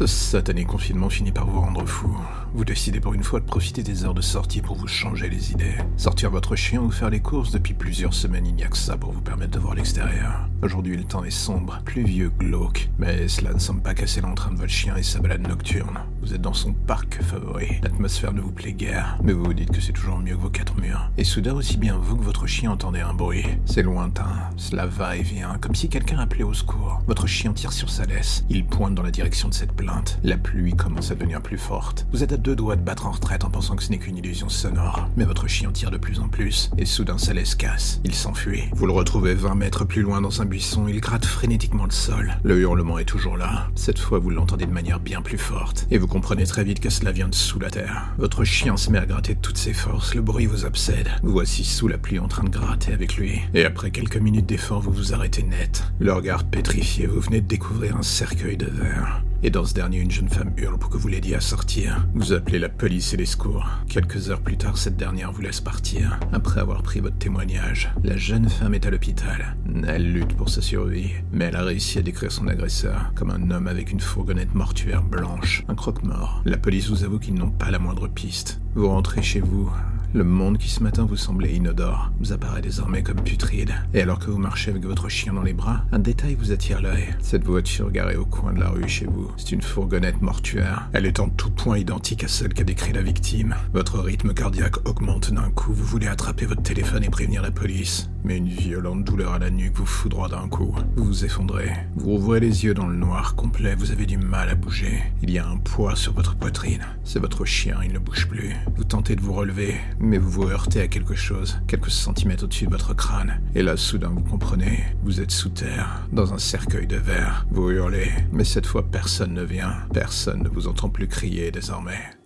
Ce satané confinement finit par vous rendre fou. Vous décidez pour une fois de profiter des heures de sortie pour vous changer les idées. Sortir votre chien ou faire les courses depuis plusieurs semaines, il n'y a que ça pour vous permettre de voir l'extérieur. Aujourd'hui, le temps est sombre, pluvieux, glauque, mais cela ne semble pas casser l'entrain de votre chien et sa balade nocturne. Vous êtes dans son parc favori. L'atmosphère ne vous plaît guère, mais vous vous dites que c'est toujours mieux que vos quatre murs. Et soudain, aussi bien vous que votre chien entendez un bruit. C'est lointain, cela va et vient, comme si quelqu'un appelait au secours. Votre chien tire sur sa laisse. Il pointe dans la direction de cette La pluie commence à devenir plus forte. Vous êtes à deux doigts de battre en retraite en pensant que ce n'est qu'une illusion sonore. Mais votre chien tire de plus en plus, et soudain sa laisse casse. Il s'enfuit. Vous le retrouvez 20 mètres plus loin dans un buisson, il gratte frénétiquement le sol. Le hurlement est toujours là. Cette fois, vous l'entendez de manière bien plus forte. Et vous comprenez très vite que cela vient de sous la terre. Votre chien se met à gratter de toutes ses forces, le bruit vous obsède. Vous voici sous la pluie en train de gratter avec lui. Et après quelques minutes d'effort, vous vous arrêtez net. Le regard pétrifié, vous venez de découvrir un cercueil de verre. Et dans ce dernier, une jeune femme hurle pour que vous l'aidiez à sortir. Vous appelez la police et les secours. Quelques heures plus tard, cette dernière vous laisse partir. Après avoir pris votre témoignage, la jeune femme est à l'hôpital. Elle lutte pour sa survie, mais elle a réussi à décrire son agresseur comme un homme avec une fourgonnette mortuaire blanche, un croque-mort. La police vous avoue qu'ils n'ont pas la moindre piste. Vous rentrez chez vous, le monde qui ce matin vous semblait inodore vous apparaît désormais comme putride. Et alors que vous marchez avec votre chien dans les bras, un détail vous attire l'œil. Cette voiture garée au coin de la rue chez vous, c'est une fourgonnette mortuaire. Elle est en tout point identique à celle qu'a décrit la victime. Votre rythme cardiaque augmente d'un coup, vous voulez attraper votre téléphone et prévenir la police. Mais une violente douleur à la nuque vous fout droit d'un coup. Vous vous effondrez. Vous ouvrez les yeux dans le noir complet, vous avez du mal à bouger. Il y a un poids sur votre poitrine. C'est votre chien, il ne bouge plus. Vous tentez de vous relever, mais vous vous heurtez à quelque chose, quelques centimètres au-dessus de votre crâne. Et là, soudain, vous comprenez, vous êtes sous terre, dans un cercueil de verre. Vous hurlez, mais cette fois, personne ne vient. Personne ne vous entend plus crier désormais.